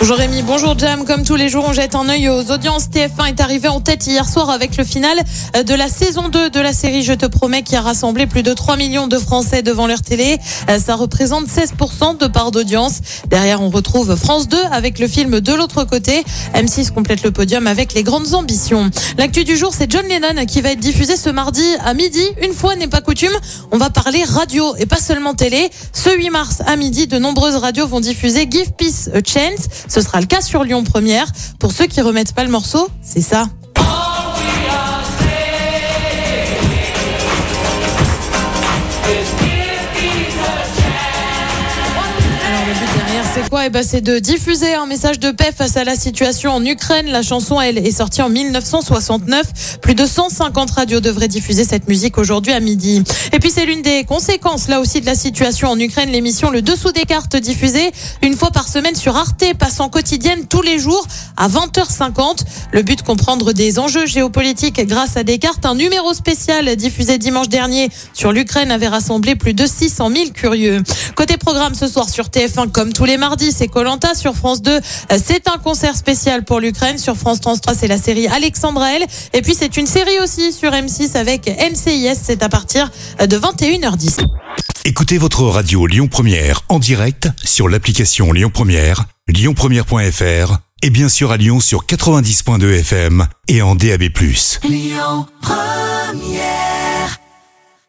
Bonjour Rémi, bonjour Jam. Comme tous les jours, on jette un œil aux audiences. TF1 est arrivé en tête hier soir avec le final de la saison 2 de la série Je te promets qui a rassemblé plus de 3 millions de Français devant leur télé. Euh, Ça représente 16% de part d'audience. Derrière, on retrouve France 2 avec le film De l'autre côté. M6 complète le podium avec les grandes ambitions. L'actu du jour, c'est John Lennon qui va être diffusé ce mardi à midi. Une fois n'est pas coutume, on va parler radio et pas seulement télé. Ce 8 mars à midi, de nombreuses radios vont diffuser Give Peace a Chance. Ce sera le cas sur Lyon Première. Pour ceux qui remettent pas le morceau, c'est ça. C'est quoi? Eh ben, c'est de diffuser un message de paix face à la situation en Ukraine. La chanson, elle, est sortie en 1969. Plus de 150 radios devraient diffuser cette musique aujourd'hui à midi. Et puis c'est l'une des conséquences, là aussi, de la situation en Ukraine. L'émission Le Dessous des cartes diffusée une fois par semaine sur Arte, passant quotidienne tous les jours à 20h50. Le but comprendre des enjeux géopolitiques grâce à des cartes. Un numéro spécial diffusé dimanche dernier sur l'Ukraine avait rassemblé plus de 600 000 curieux. Côté programme ce soir sur TF1, comme tous les mardis, c'est Colanta. Sur France 2, c'est un concert spécial pour l'Ukraine. Sur France 3, c'est la série Alexandra L. Et puis c'est une série aussi sur M6 avec NCIS. C'est à partir de 21h10. Écoutez votre radio Lyon Première en direct sur l'application Lyon Première, lyonpremière.fr et bien sûr à Lyon sur 90.2 FM et en DAB+.